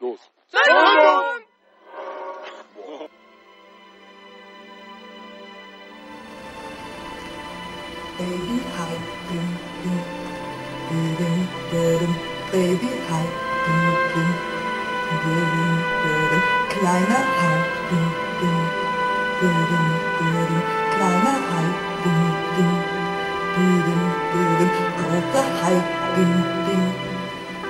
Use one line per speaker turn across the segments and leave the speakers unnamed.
Los.
Sendung!
Baby, hi, dum, dum, dum, dum, dum, Baby, hi, dum, dum, dum, dum, Kleiner Hai, dum, dum, dum, dum, Kleiner Hai, dum, dum, dum, dum, Großer Hai,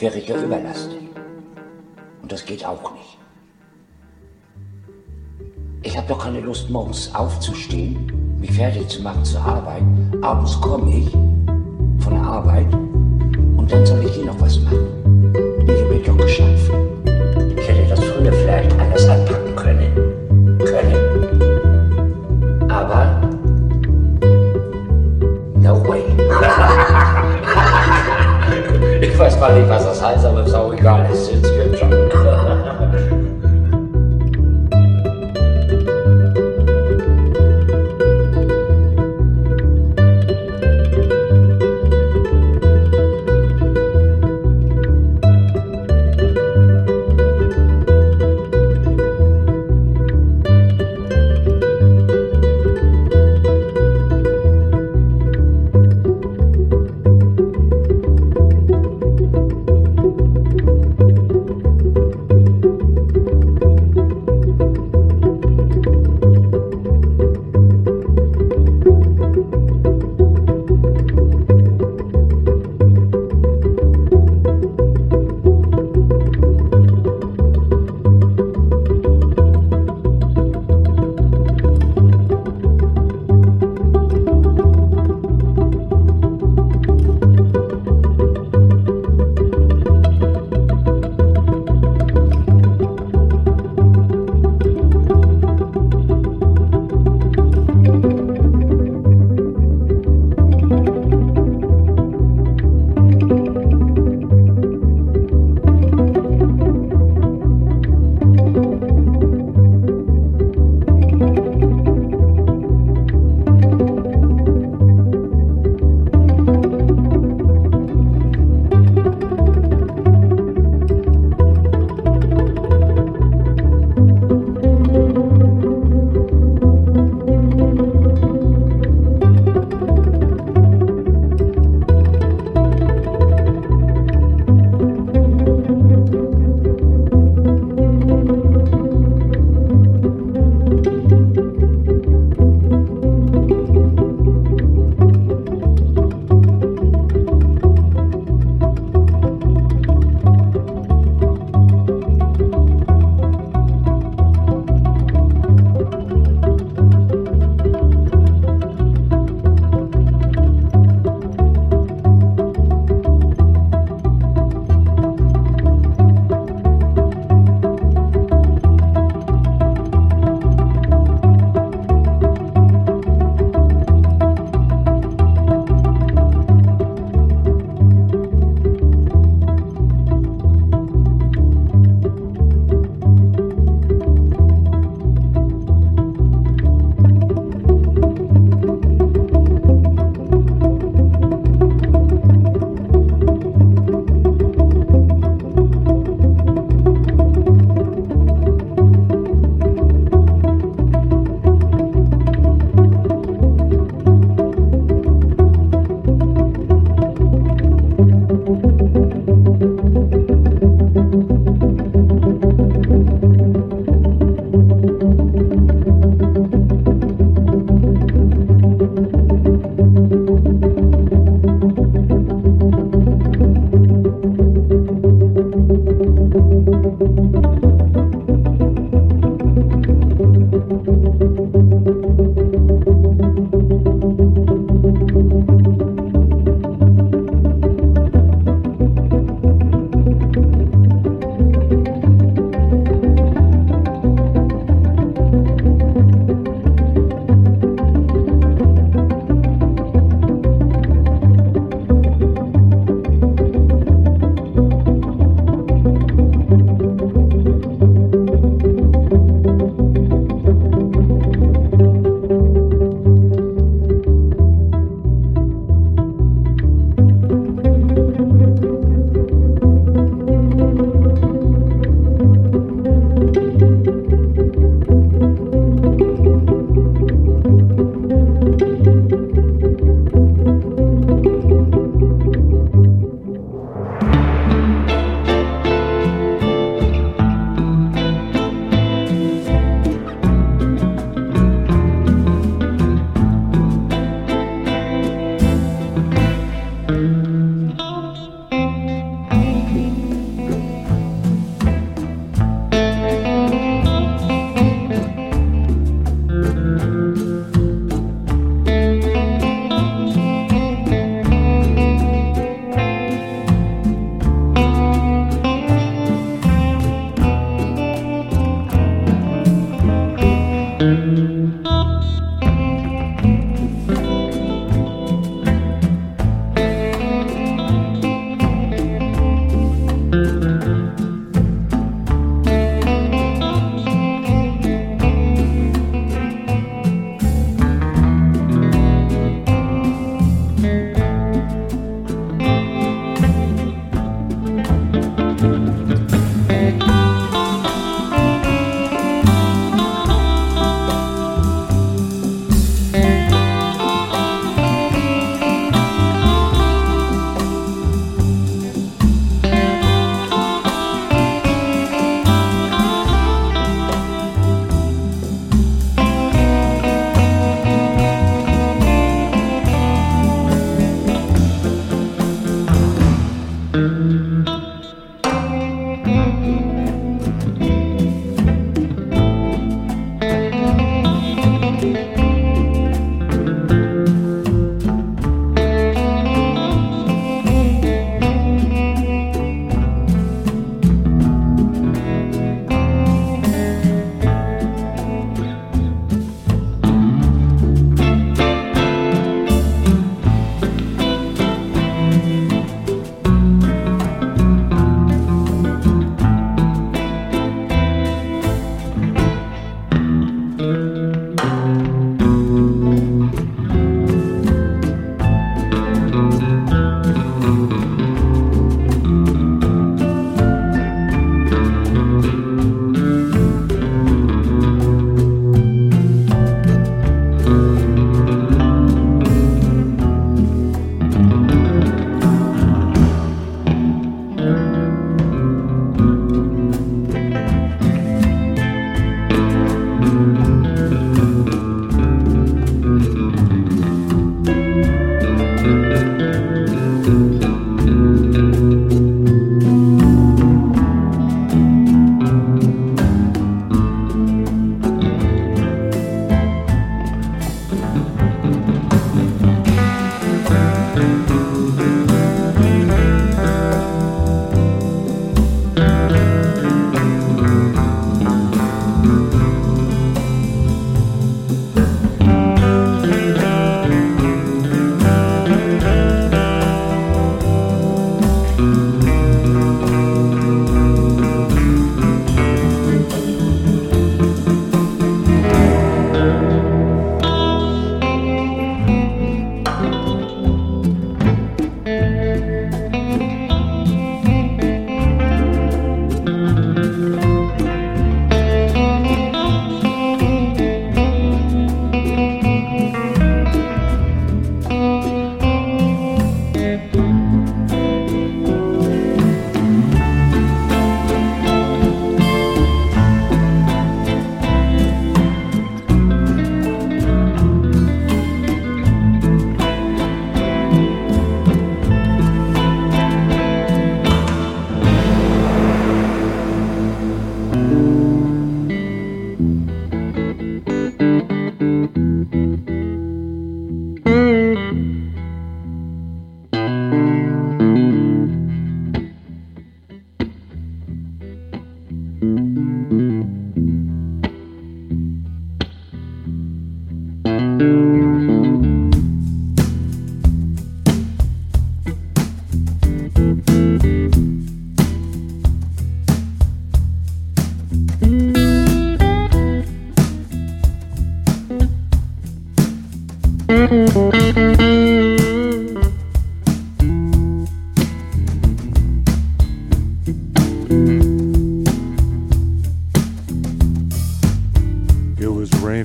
verritte ähm. Überlast.
Und
das
geht auch nicht. Ich habe doch keine Lust, morgens aufzustehen, mich fertig zu machen zur Arbeit. Abends komme ich von der Arbeit und dann soll ich hier noch was machen. Ich habe doch geschafft.
everybody has a size of it, so we got it. Good.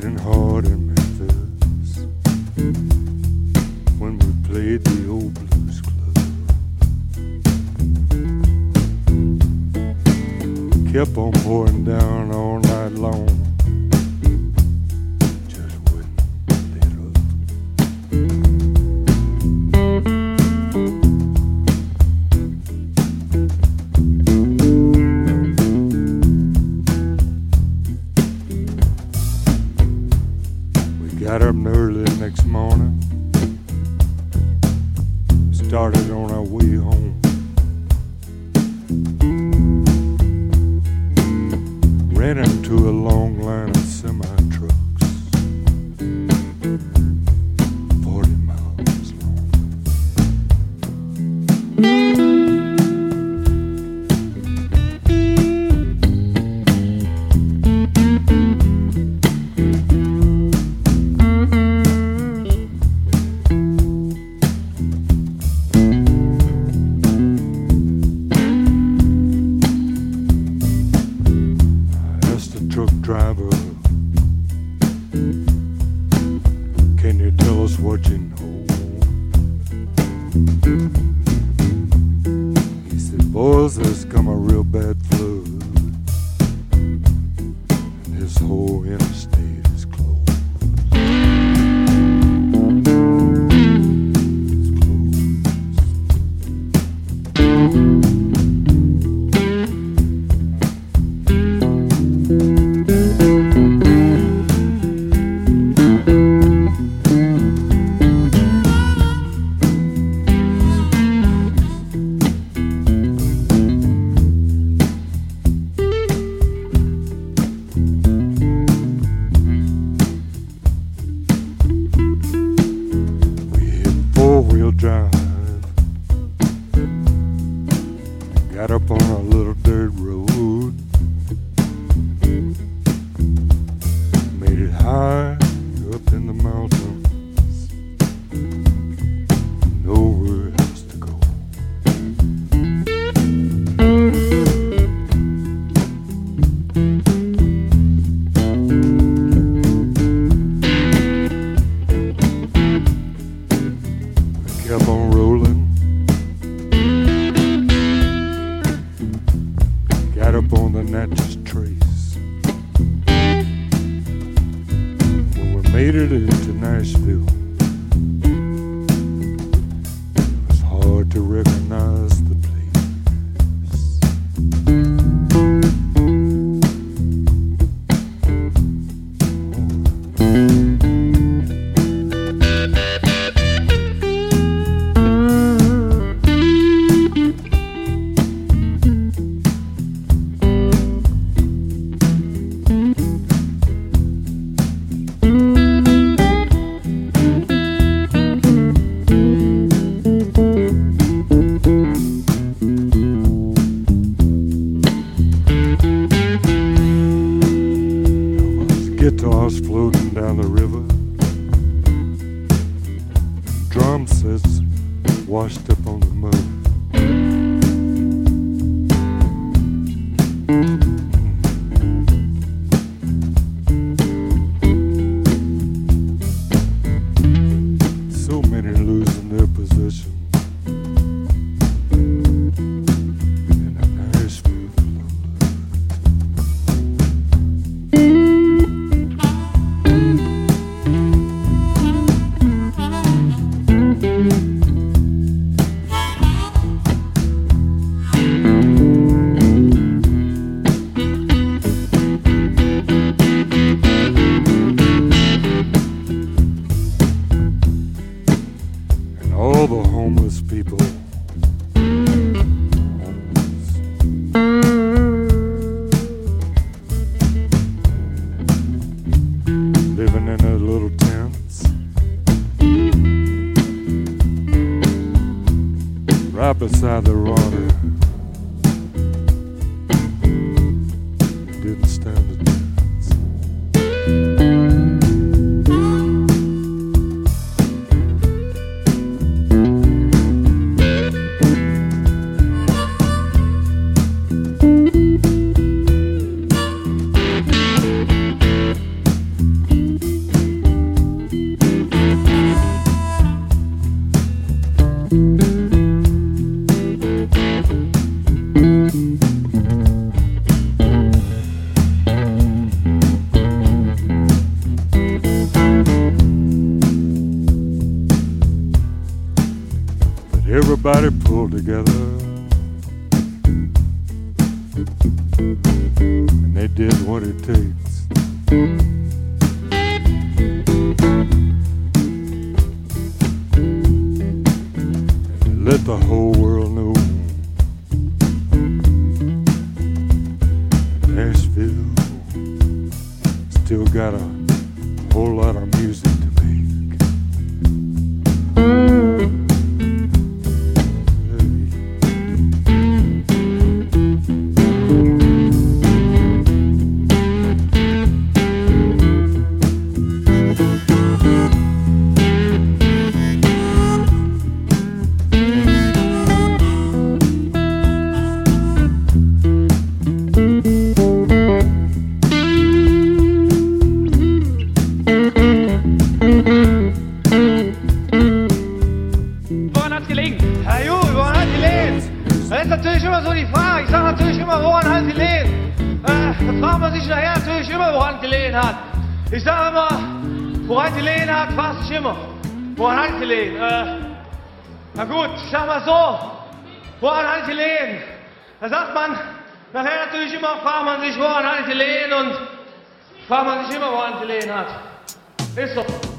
Was
raining immer, fragt man sich, woran hatte ich die Lehen und fragt man sich immer, woran die Lehen hat. Ist so.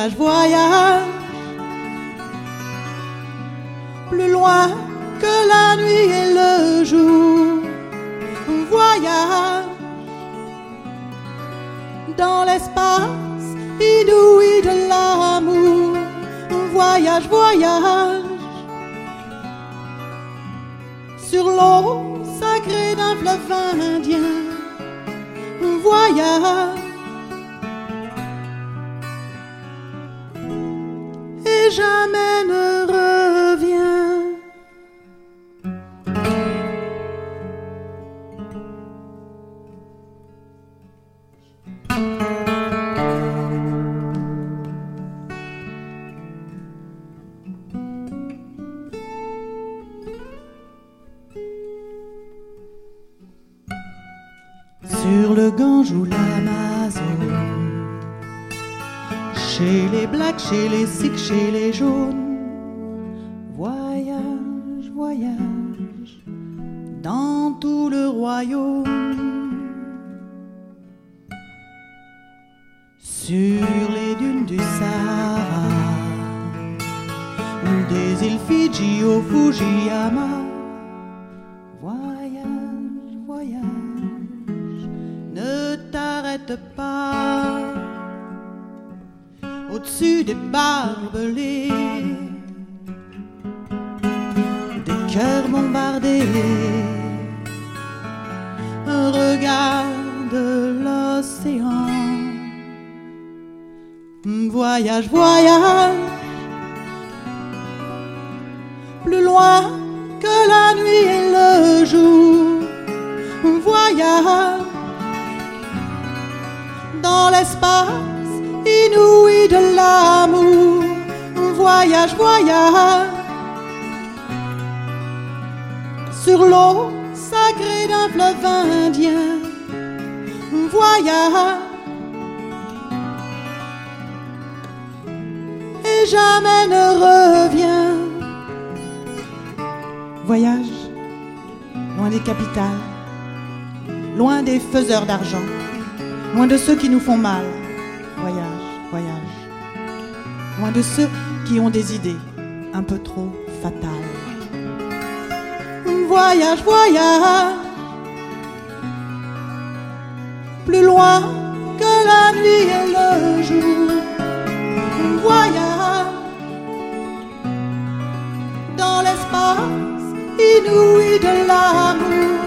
Voyage, voyage, chez les sikhs, chez les jaunes, voyage, voyage, dans tout le royaume. Sur les dunes du Sahara, des îles Fidji au Fujiyama, voyage, voyage, ne t'arrête pas des barbelés, des cœurs bombardés. Regarde l'océan. Voyage, voyage, plus loin que la nuit et le jour. Voyage dans l'espace inouï de l'amour. Voyage, voyage sur l'eau sacrée d'un fleuve indien. Voyage et jamais ne revient. Voyage loin des capitales, loin des faiseurs d'argent, loin de ceux qui nous font mal. Voyage, voyage, loin de ceux qui ont des idées un peu trop fatales. Voyage, voyage, plus loin que la nuit et le jour. Voyage dans l'espace inouï de l'amour.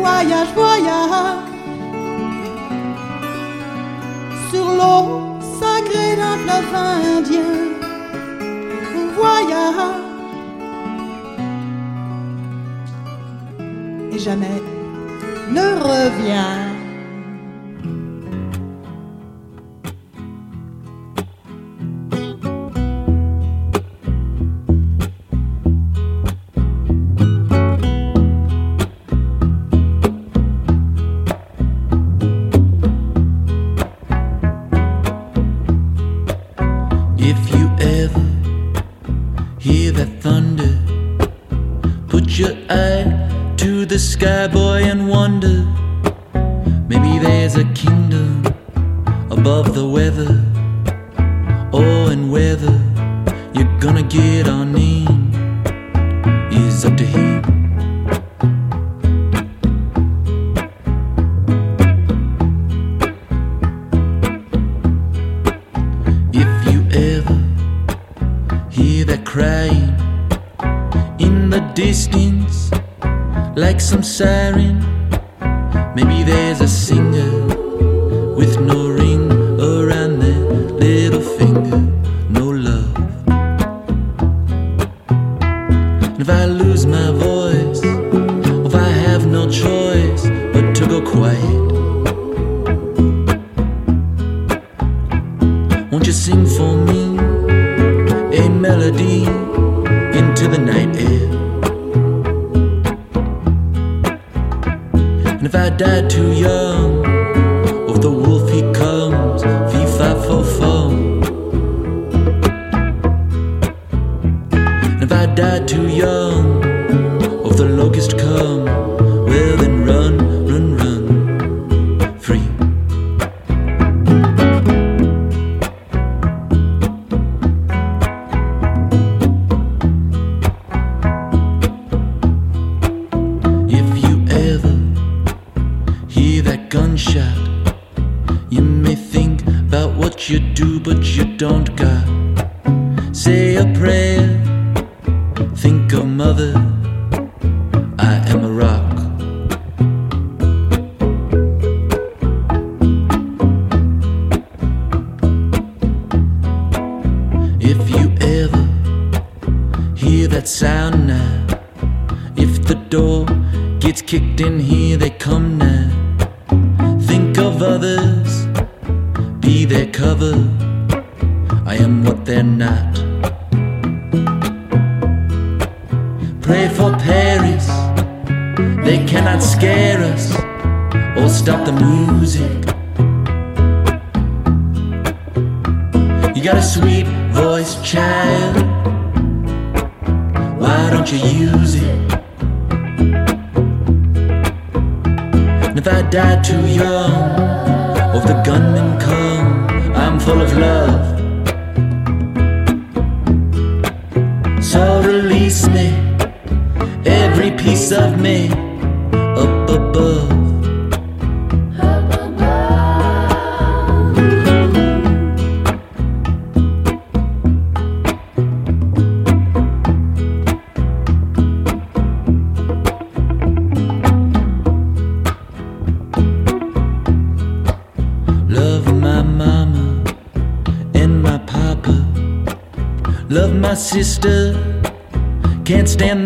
Voyage, voyage sur l'eau sacrée d'un fleuve indien. Voyage et jamais ne revient.
A kingdom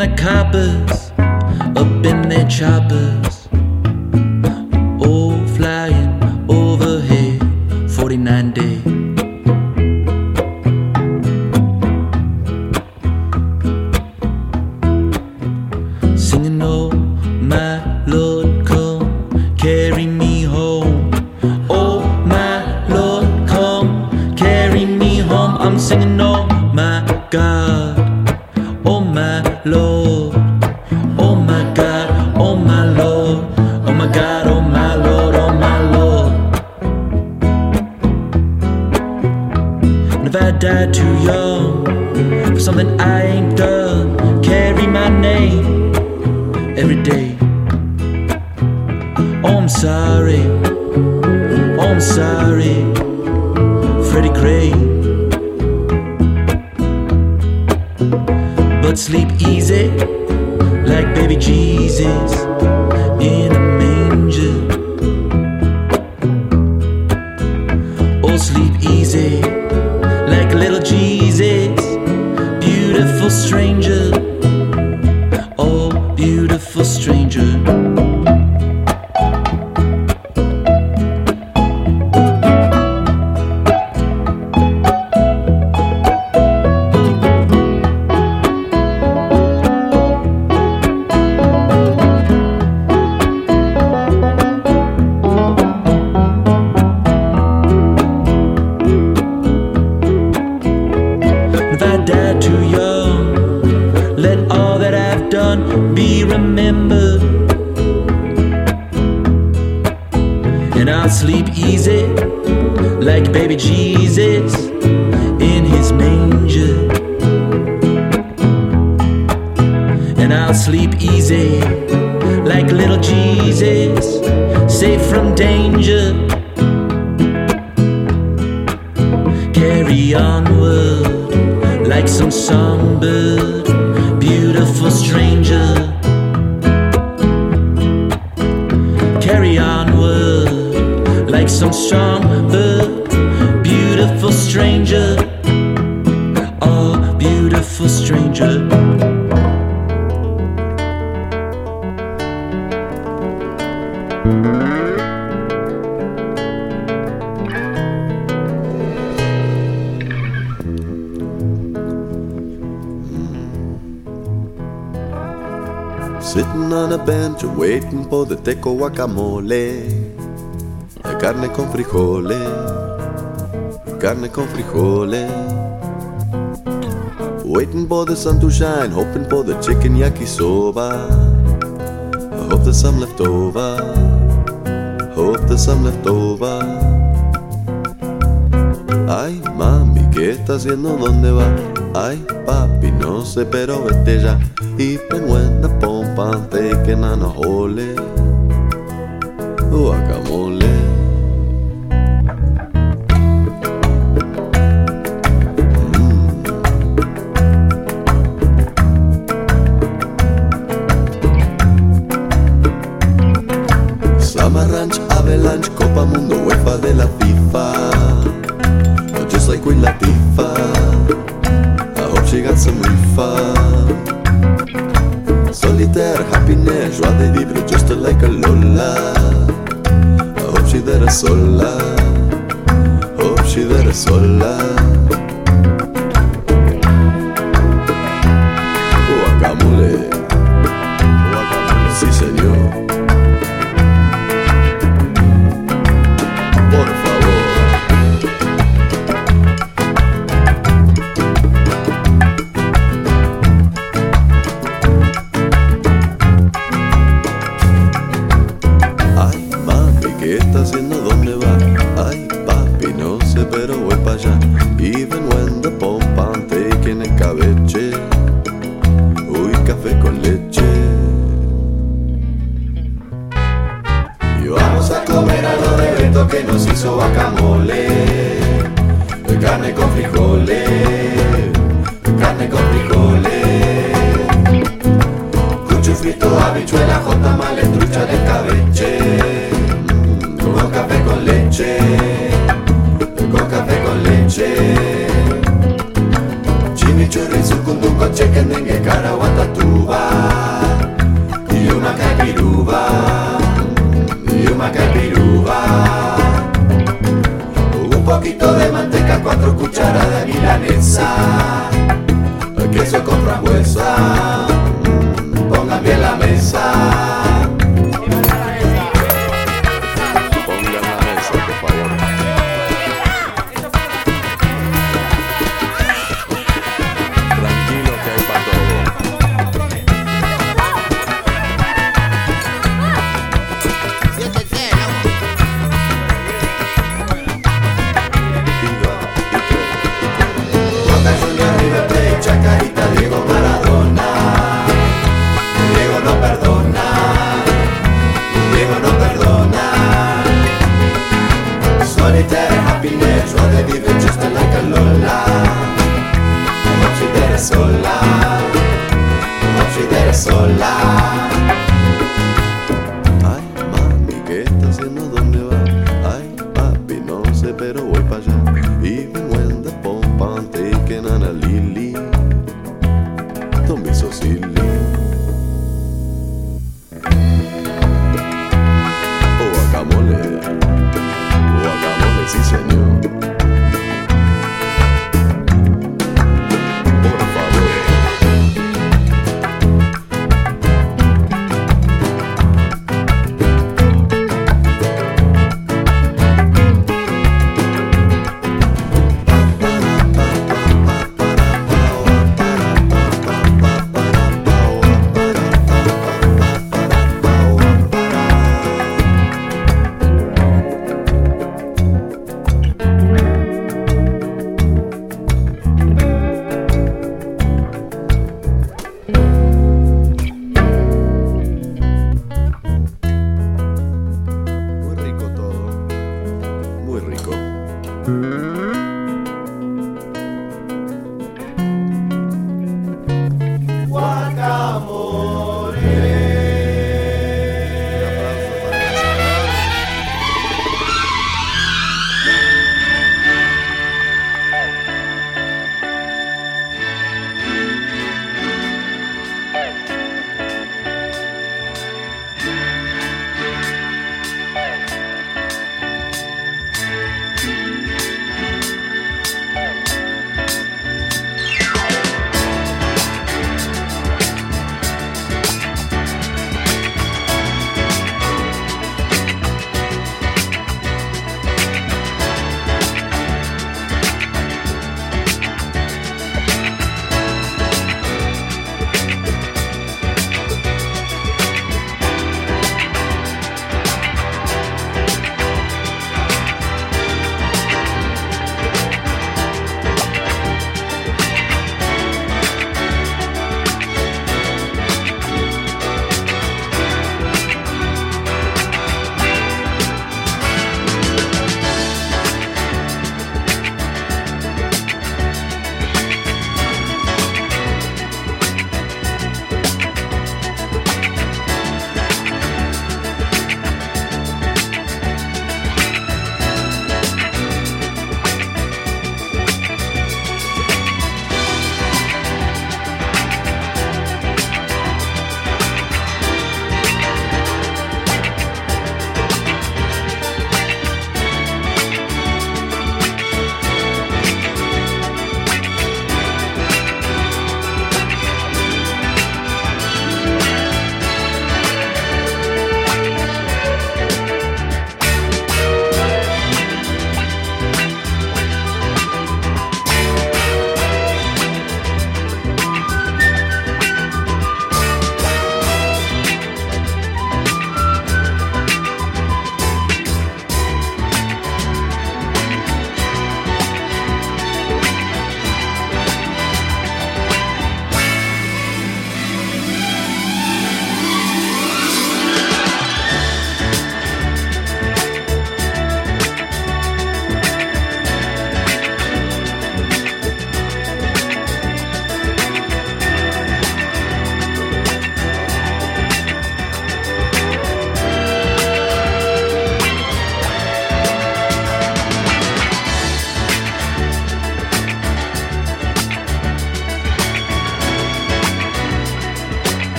the coppers
guacamole, la carne con frijoles, carne con frijoles. Waiting for the sun to shine, hoping for the chicken yakisoba. I hope there's some left over, hope there's some left over. Ay, mami, ¿qué está haciendo? ¿Dónde va? Ay, papi, no sé, pero vete ya. Even when the pompa taking on a hold. Look, cuatro cucharadas milanesa.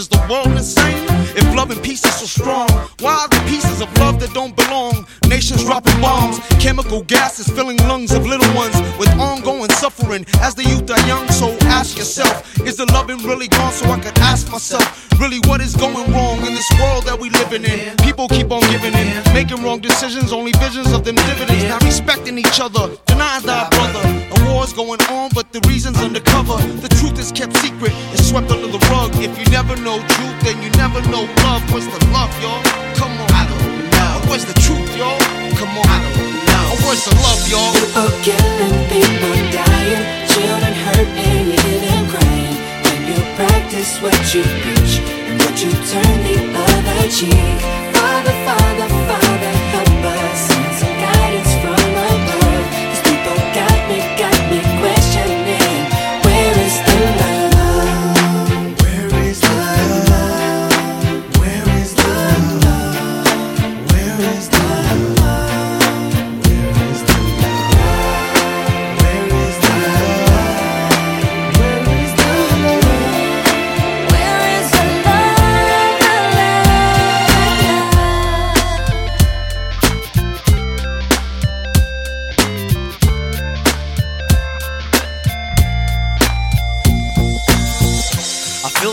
is the world insane? If love and peace is so strong, why are the pieces of love that don't belong? Nations dropping bombs, chemical gases filling lungs of little ones with ongoing suffering. As the youth are young, so ask yourself, is the loving really gone? So I could ask myself, really what is going wrong in this world that we living in? People keep on giving in, making wrong decisions, only visions of them dividends. Not respecting each other, denying thy brother. A war's going on, but the reason's undercover. The truth is kept secret, it's swept under the rug. If you never know truth, then you never know love. What's the love, y'all? Come on. I don't know. What's the truth, y'all? Come on. I don't know. What's the love, y'all?
People killing, people dying, children hurt and you hear them crying. When you practice what you preach and what you turn the other cheek. Father, Father, Father,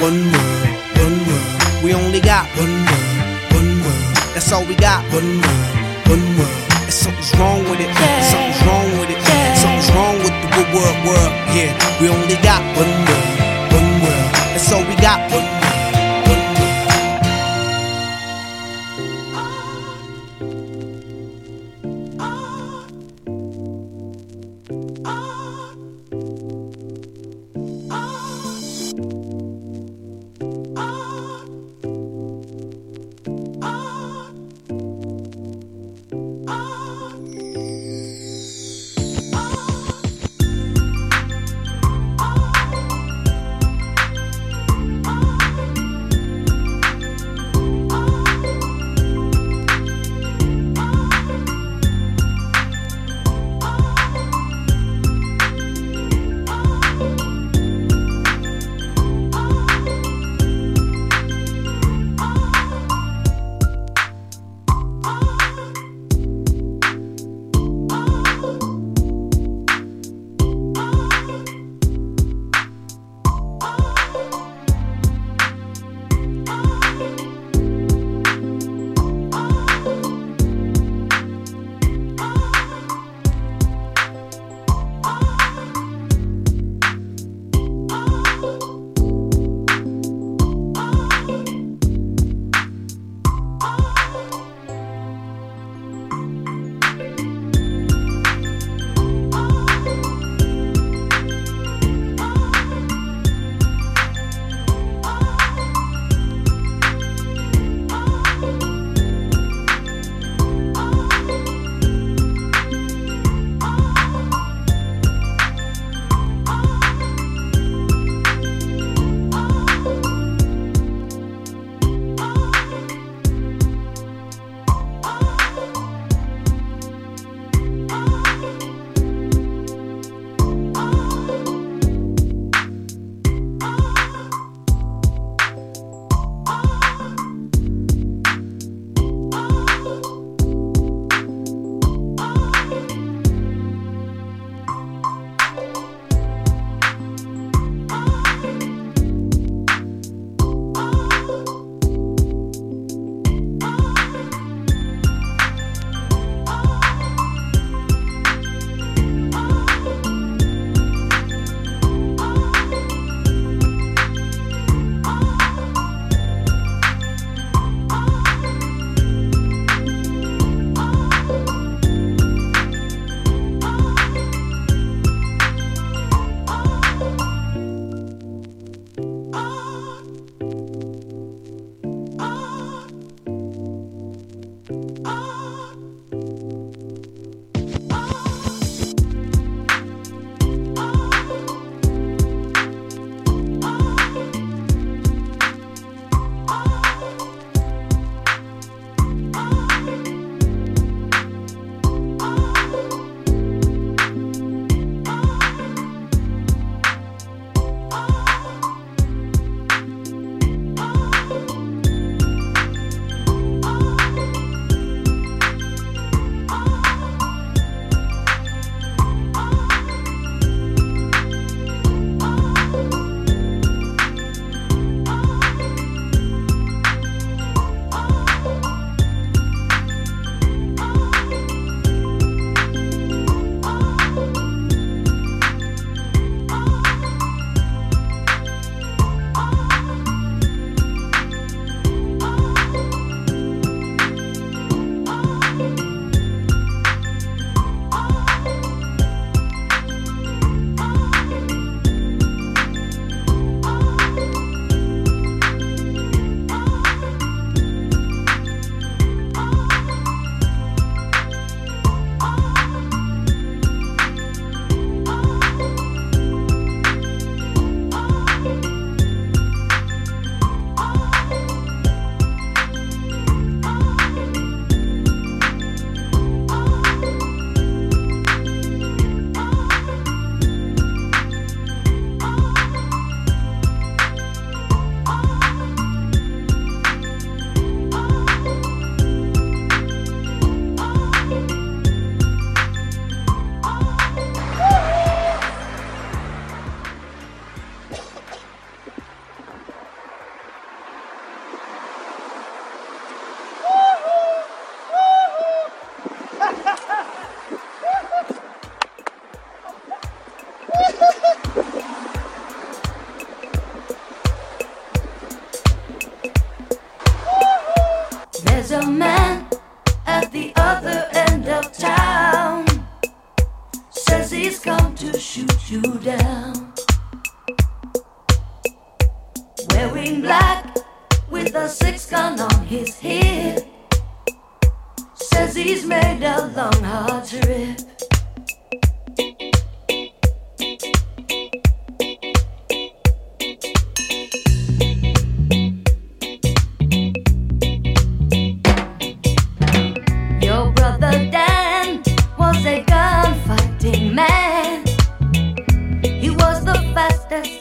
One world, one world. We only got one world, one world. That's all we got. One world, one world. And something's wrong with it. Something's wrong with it. Something's wrong with the world, world. Yeah, we only got one world, one world. That's all we got. One world.
The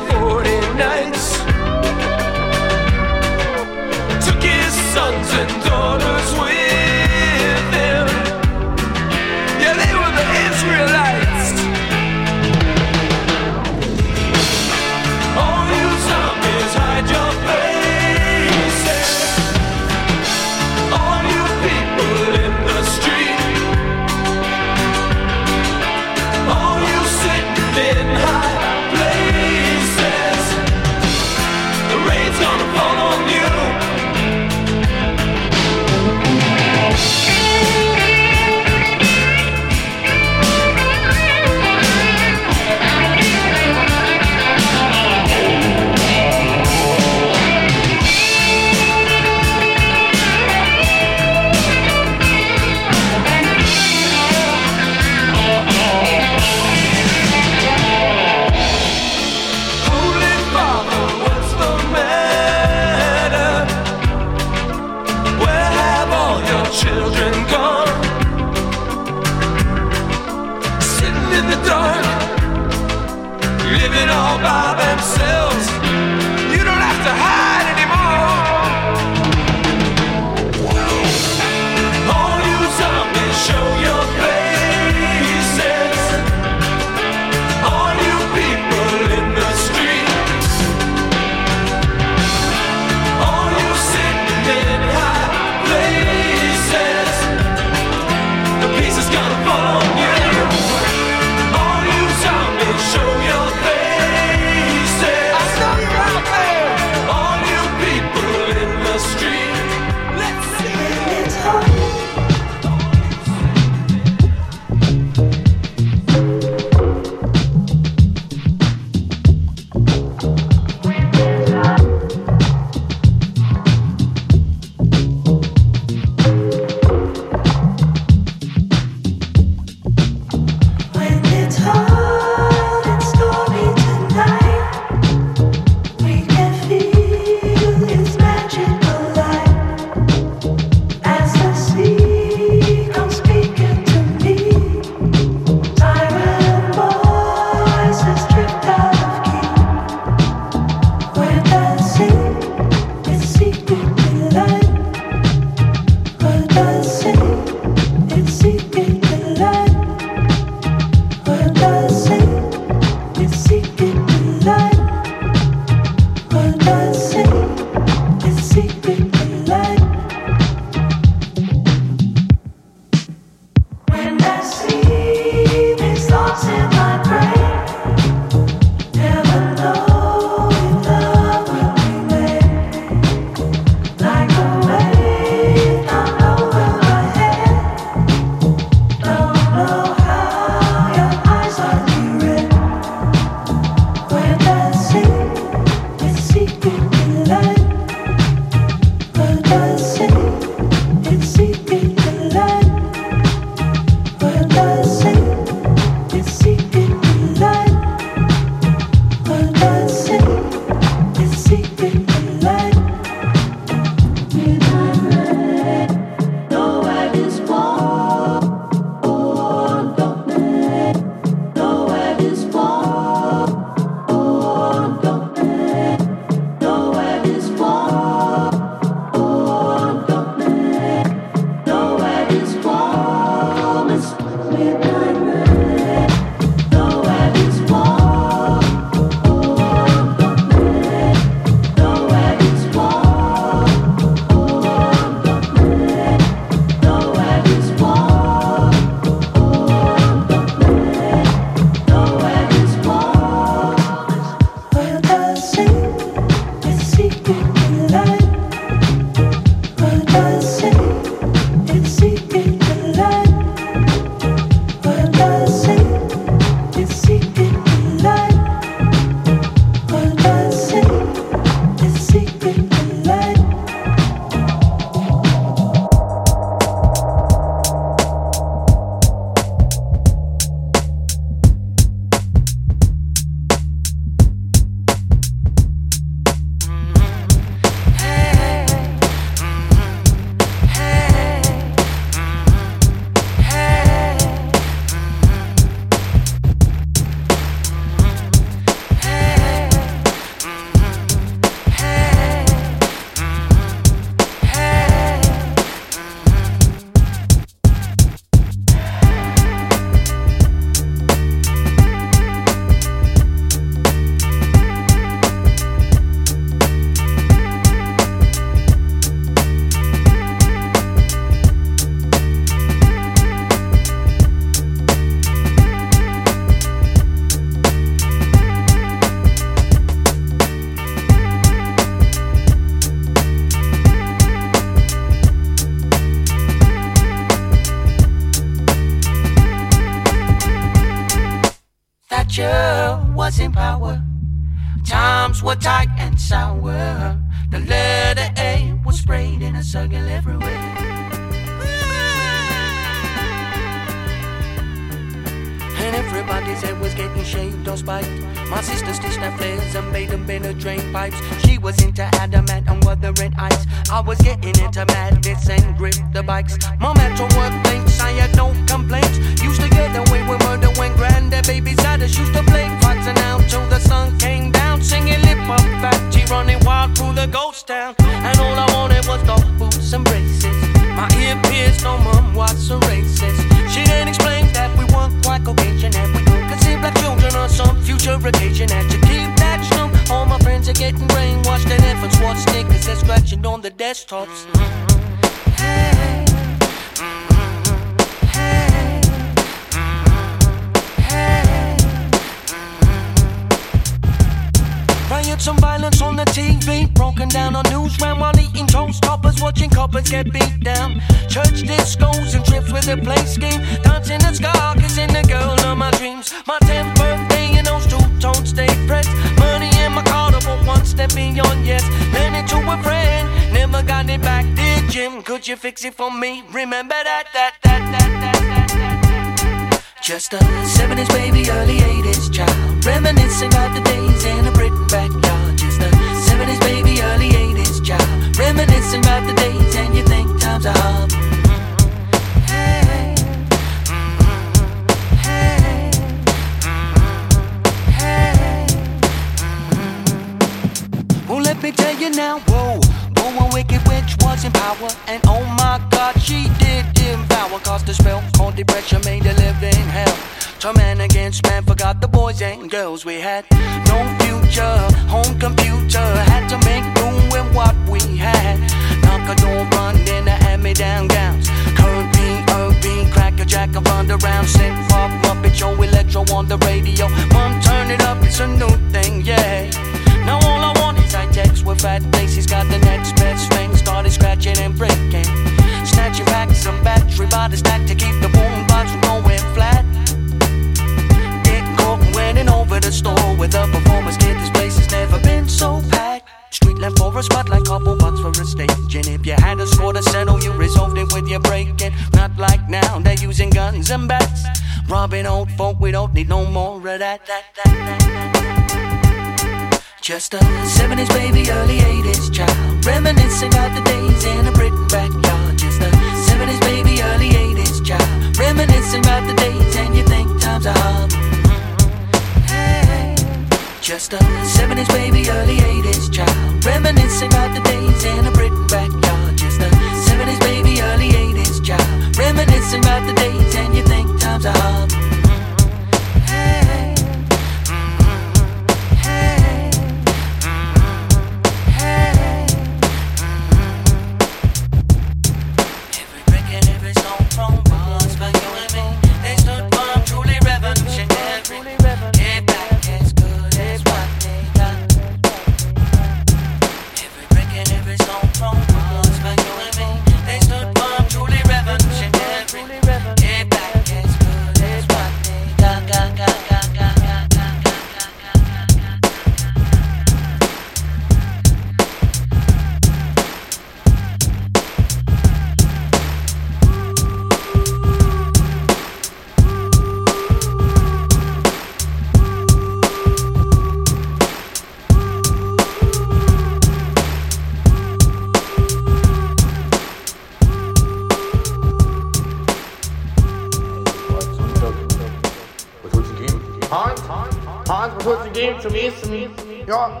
Hans,
Hans, Hans, was soll's denn geben zum Essen? Ja.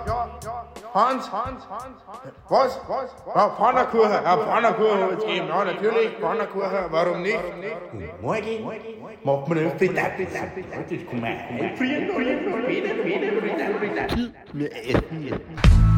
Hans, Hans, Hans, Hans. Was? Was? Ja, Pfannerkuchen, ja, Pfannerkuchen wird's geben. Ja, natürlich, Pfannerkuchen, warum nicht? Morgen macht man öfter Tappes. Heute ist Kummer. Frieren, frieren, frieren, frieren, frieren. Wir essen jetzt.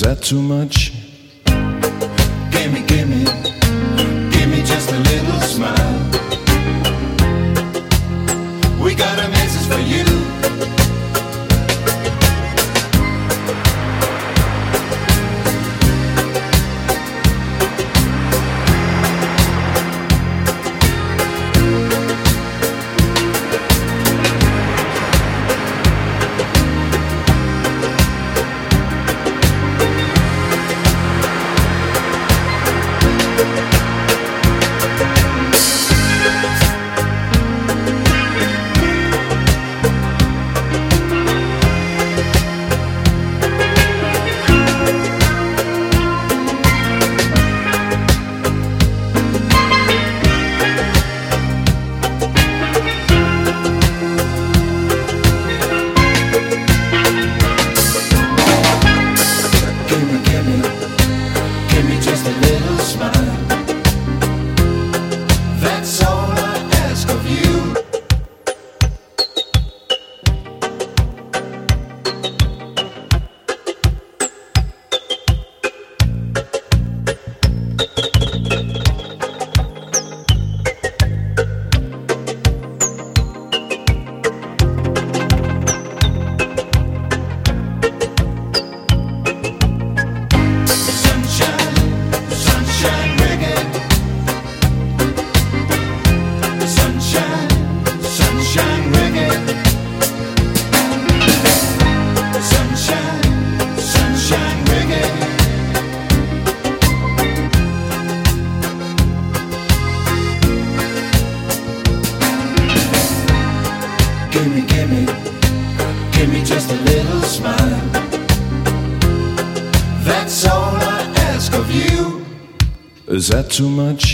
That too much? Too much?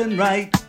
Trucking right.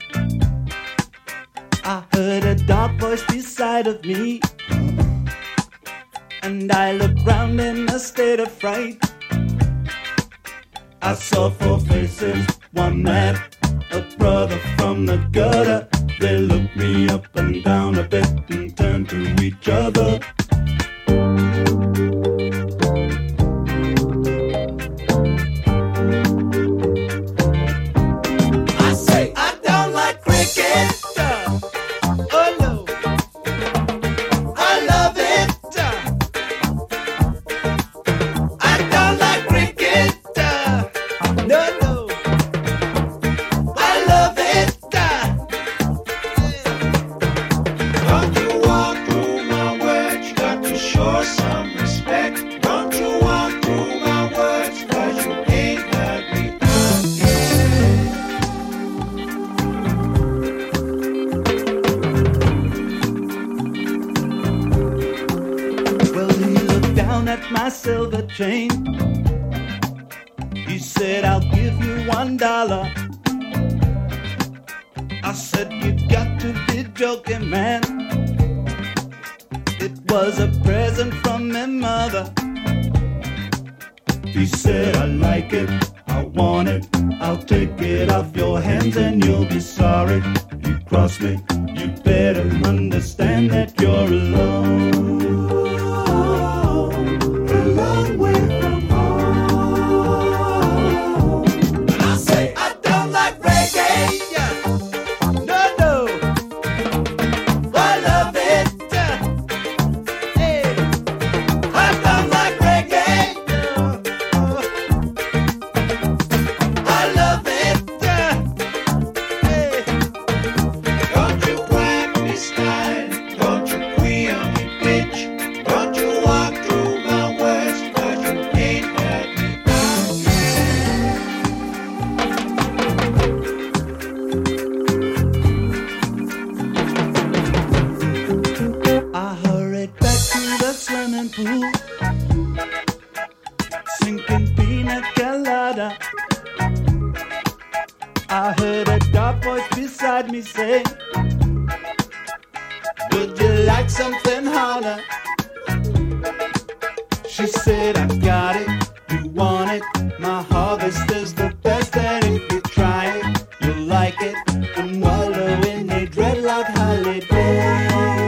Yeah.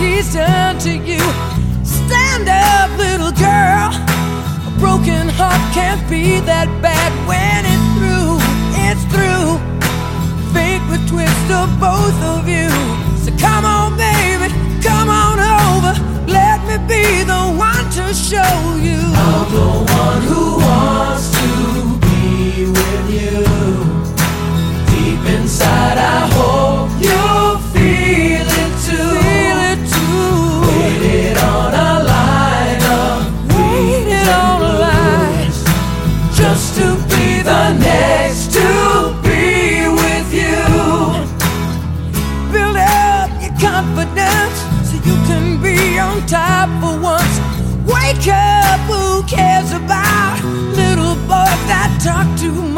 he's done to you. Stand up, little girl. A broken heart can't be that bad when it's through. It's through. Fate would twist of both of you. So come on, baby, come on over. Let me be the one to show you. I'm the one who wants to be with you. Deep inside, I hope. talk to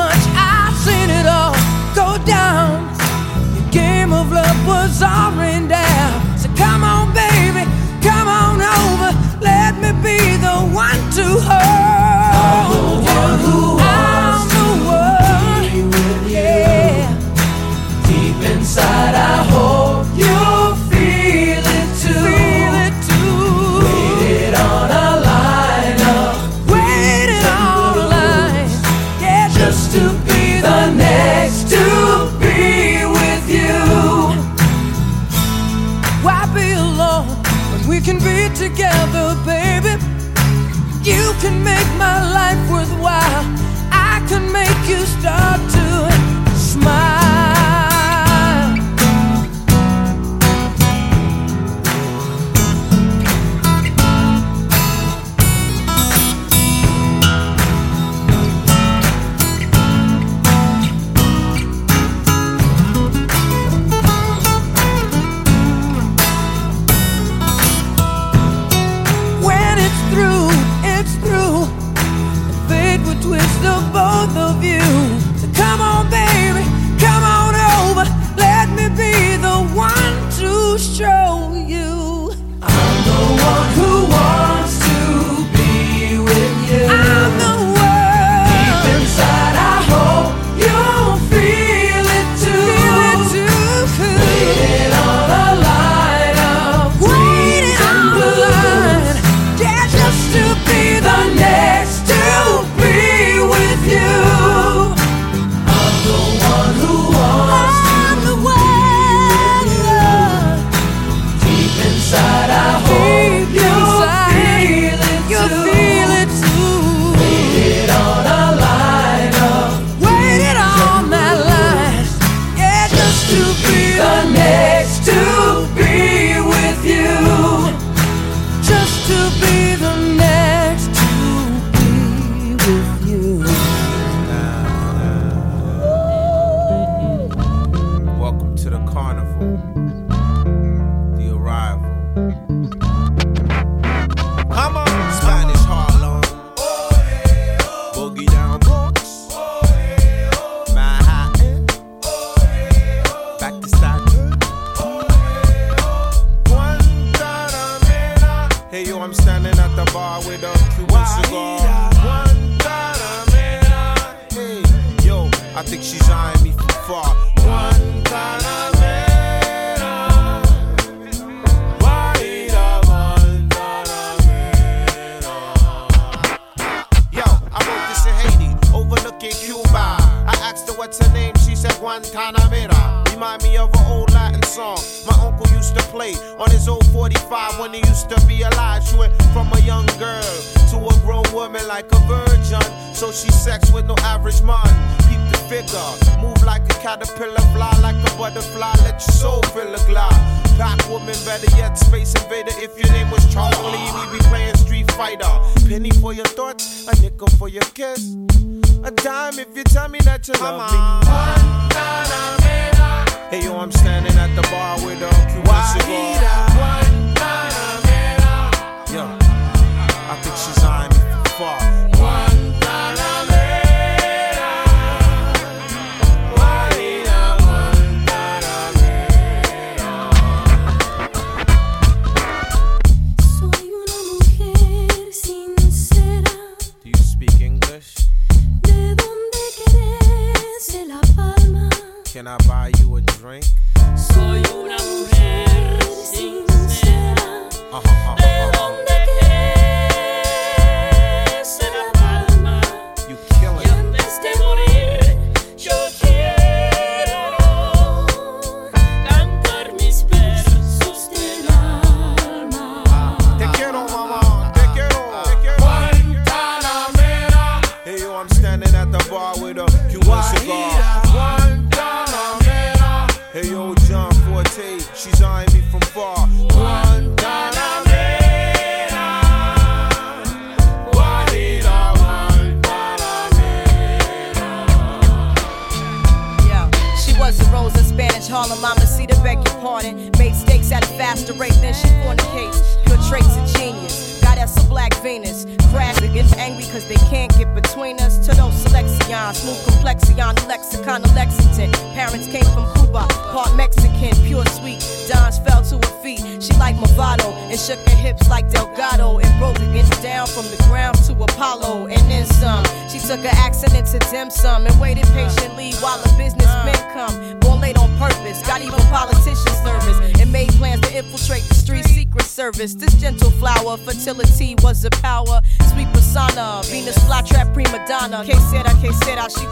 Can I
buy you a drink?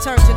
To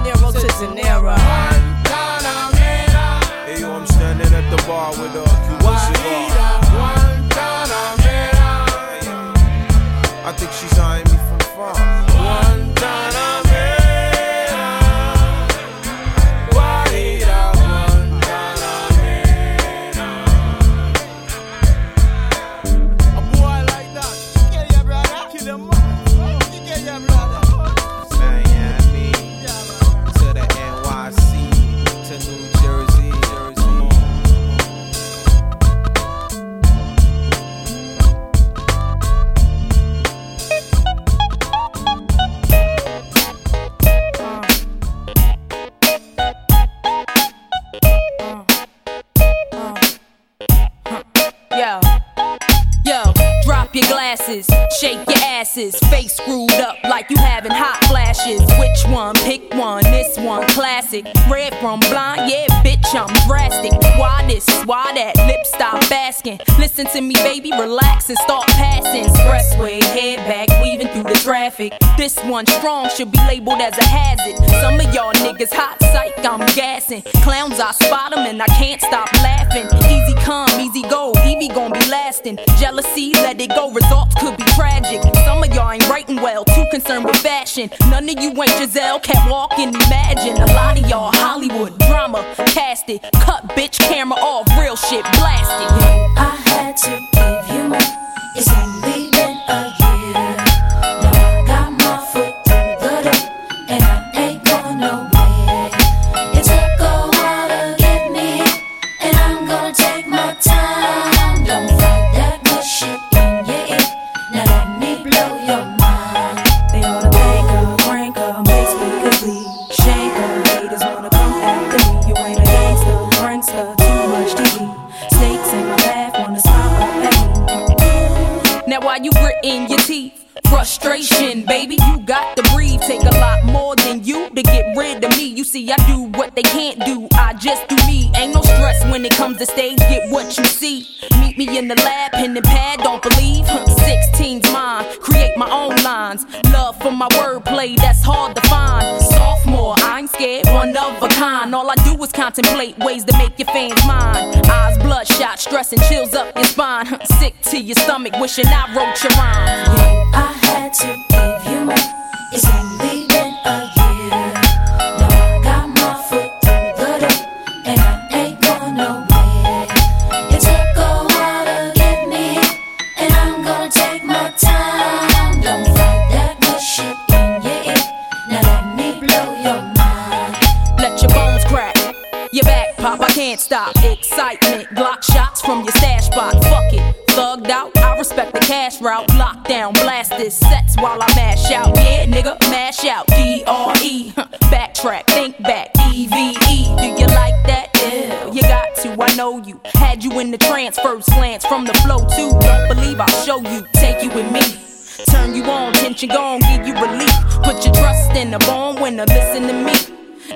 Turn you on, tension gone, give you relief. Put your trust in the born winner, listen to me.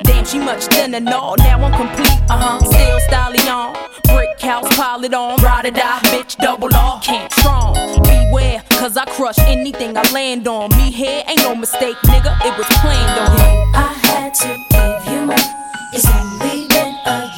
Damn, she much thinner, no, now I'm complete. Uh huh, still styling on. Brick house, pile it on. Ride or die, bitch, double off. Can't strong. Beware, cause I crush anything I land on. Me here ain't no mistake, nigga, it was planned on.
I had to give you up. It's only been a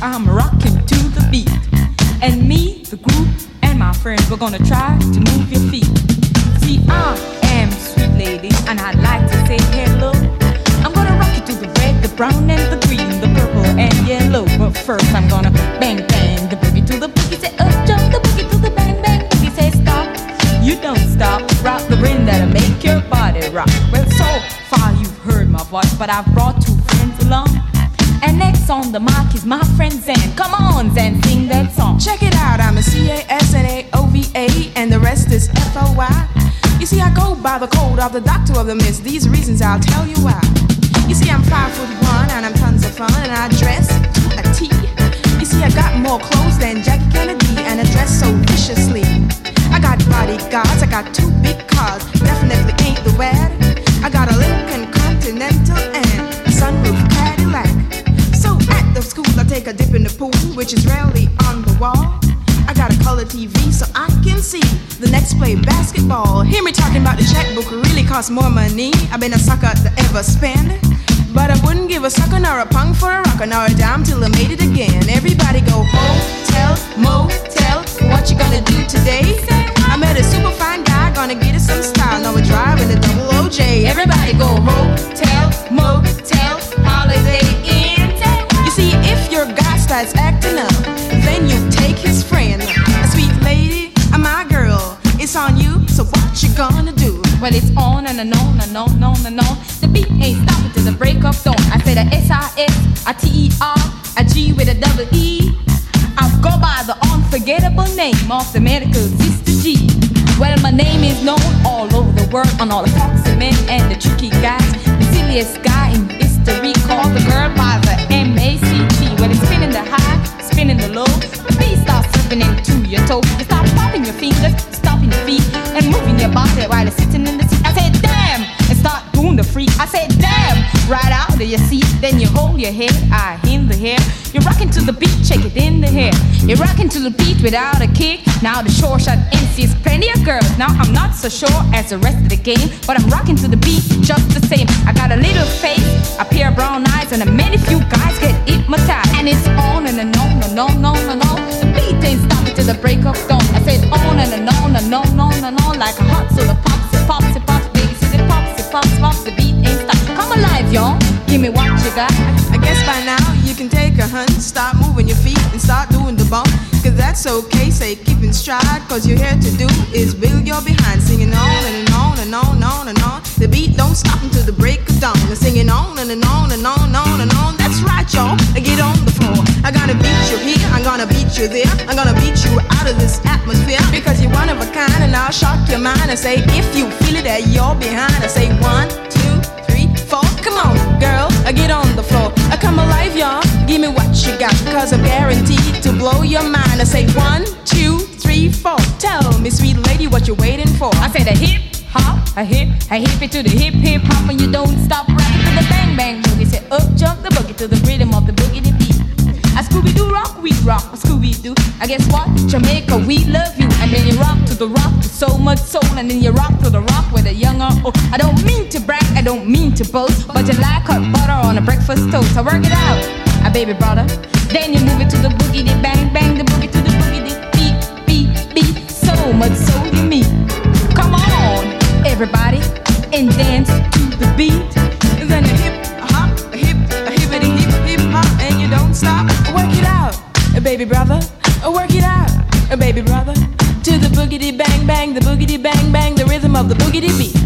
I'm
on the mic is my friend Zan. Come on, Zan, sing that song.
Check it out, I'm a C-A-S-N-A-O-V-A, and the rest is F-O-Y. You see, I go by the code of the doctor of the mist. These reasons I'll tell you why. You see, I'm five foot one, and I'm tons of fun, and I dress to a T. You see, I got more clothes than Jackie Kennedy, and I dress so viciously. I got bodyguards, I got two big cars, definitely ain't the wad. I got a Lincoln which is rarely on the wall. I got a color TV so I can see the next play basketball. Hear me talking about the checkbook really costs more money. I've been a sucker to ever spend. But I wouldn't give a sucker nor a punk for a rocker nor a dime till I made it again. Everybody go hotel, motel. What you gonna do today? I met a super fine guy, gonna get us some style. Now we're driving a double OJ. Everybody go hotel, what you gonna do?
Well, it's on and on and on and on and on. The beat ain't stopping till the break of dawn. I said a S-I-S, a T-E-R, a G with a double E. I go by the unforgettable name of the medical Sister G. Well, my name is known all over the world on all the foxy men and the tricky guys. The silliest guy in history called the girl by the M-A-C-T. Well, it's spinning the high, spinning the low. The beat starts slipping into your toe. You start popping your fingers, and moving your body while you're sitting in the seat. I said, damn, and start doing the freak. I said, stopping your you see, then you hold your head, I in the hair. You're rocking to the beat, check it in the hair. You're rocking to the beat without a kick. Now the short shot MC's plenty of girls. Now I'm not so sure as the rest of the game, but I'm rocking to the beat just the same. I got a little face, a pair of brown eyes, and a many few guys get hypnotized. And it's on and, on and on and on and on. The beat ain't stopping till the break of dawn. I said on and, on and on and on and on like a hot soda pops, it pops, it pops, it pops, it pops, pops. Y'all. Give me what you got.
I guess by now you can take a hunt, start moving your feet and start doing the bump. Cause that's okay, say keep in stride. Cause you're here to do is build your behind, singing on and on and on and on and on. The beat don't stop until the break of dawn. They're singing on and, and on and on and on and on. That's right, y'all. Get on the floor. I'm gonna beat you here, I'm gonna beat you there. I'm gonna beat you out of this atmosphere. Because you're one of a kind and I'll shock your mind and say, if you feel it that you're behind, I say one, two. Come on, girl, I get on the floor. I come alive, y'all. Give me what you got, cause I'm guaranteed to blow your mind. I say one, two, three, four. Tell me, sweet lady, what you're waiting for.
I say the hip hop, a hip, a hip it to the hip hip hop, and you don't stop rocking to the bang bang boogie. Say up jump the boogie to the rhythm of the boogie Scooby Doo rock, we rock, Scooby Doo. I guess what? Jamaica, we love you. And then you rock to the rock with so much soul, and then you rock to the rock with a young old. I don't mean to brag, I don't mean to boast, but you like hot butter on a breakfast toast. I work it out, a baby brother. Then you move it to the boogie, the bang bang, the boogie to the boogie, the beat, beat, beat. So much soul you meet. Come on, everybody, and dance to the beat.
Then a hip, hop, hip, hippity hip, hip hop, and you don't stop. It out, baby brother. Work it out, baby brother. To the boogity bang bang, the boogity bang bang, the rhythm of the boogity beat.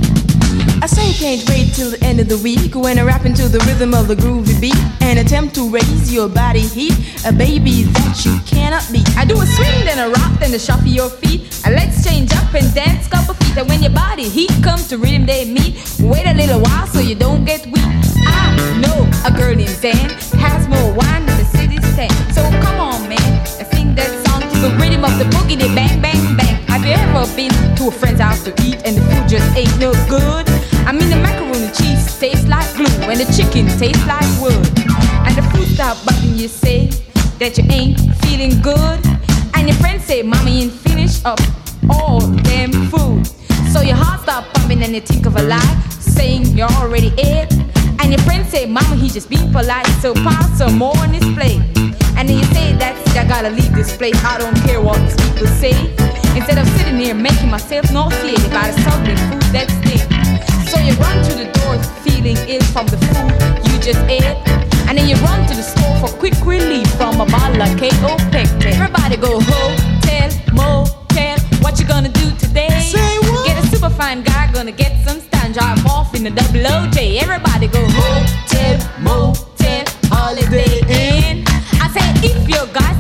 I say can't wait till the end of the week when I rap into the rhythm of the groovy beat and attempt to raise your body heat, a baby that you cannot beat.
I do a swing, then a rock, then a shuffle your feet. And let's change up and dance couple feet. And when your body heat comes to rhythm they meet, wait a little while so you don't get weak. I know a girl named Zan has more wine than the So come on, man, and sing that song to the rhythm of the boogie, the bang, bang, bang. Have you ever been to a friend's house to eat and the food just ain't no good? I mean the macaroni cheese tastes like glue and the chicken tastes like wood. And the food stop button you say that you ain't feeling good. And your friends say, Mommy ain't finished up all damn food. So your heart start pumping and you think of a lie, saying you're already ate. And your friends say, Mama, he just being polite, so pass some more on his plate. And then you say, That's it, I gotta leave this place. I don't care what these people say. Instead of sitting here making myself nauseated by the soggy food that stinks. So you run to the door feeling ill from the food you just ate. And then you run to the store for quick relief from a bottle of KO Pectin. Everybody go hotel, motel. What you gonna do today? Say what? Get a super fine guy, gonna get some stand, drive off in the double OJ. Everybody go hotel, motel, holiday inn. I say if your guy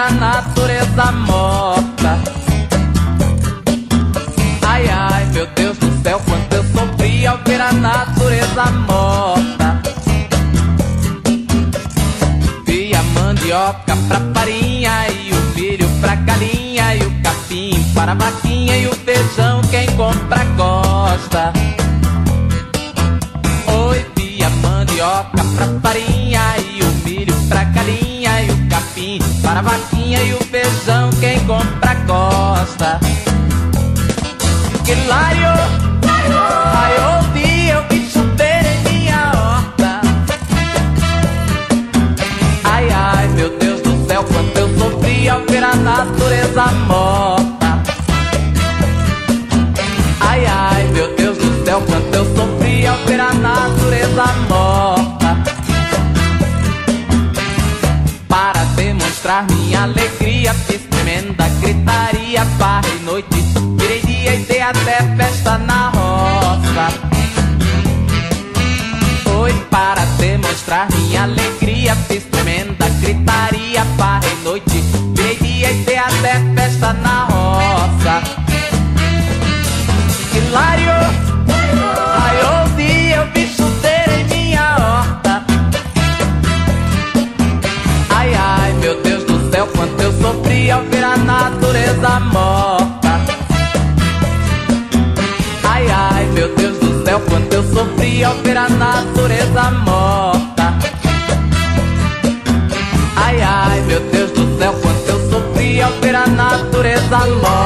a natureza morta. Natureza morta.